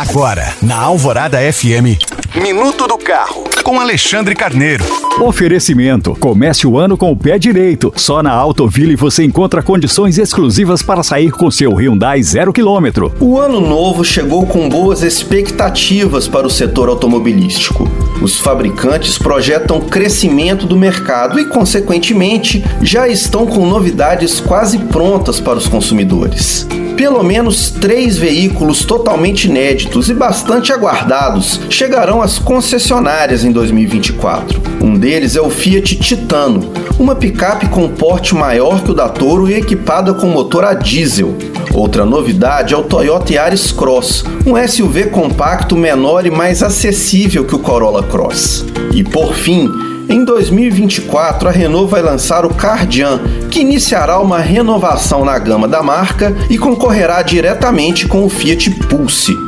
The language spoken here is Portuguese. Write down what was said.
Agora, na Alvorada FM, Minuto do Carro, com Alexandre Carneiro. Oferecimento. Comece o ano com o pé direito. Só na Autoville você encontra condições exclusivas para sair com seu Hyundai zero quilômetro. O ano novo chegou com boas expectativas para o setor automobilístico. Os fabricantes projetam crescimento do mercado e, consequentemente, já estão com novidades quase prontas para os consumidores. Pelo menos três veículos totalmente inéditos e bastante aguardados chegarão às concessionárias em 2024. Um deles é o Fiat Titano, uma picape com porte maior que o da Toro e equipada com motor a diesel. Outra novidade é o Toyota Yaris Cross, um SUV compacto menor e mais acessível que o Corolla Cross. E por fim, em 2024, a Renault vai lançar o Cardian, que iniciará uma renovação na gama da marca e concorrerá diretamente com o Fiat Pulse.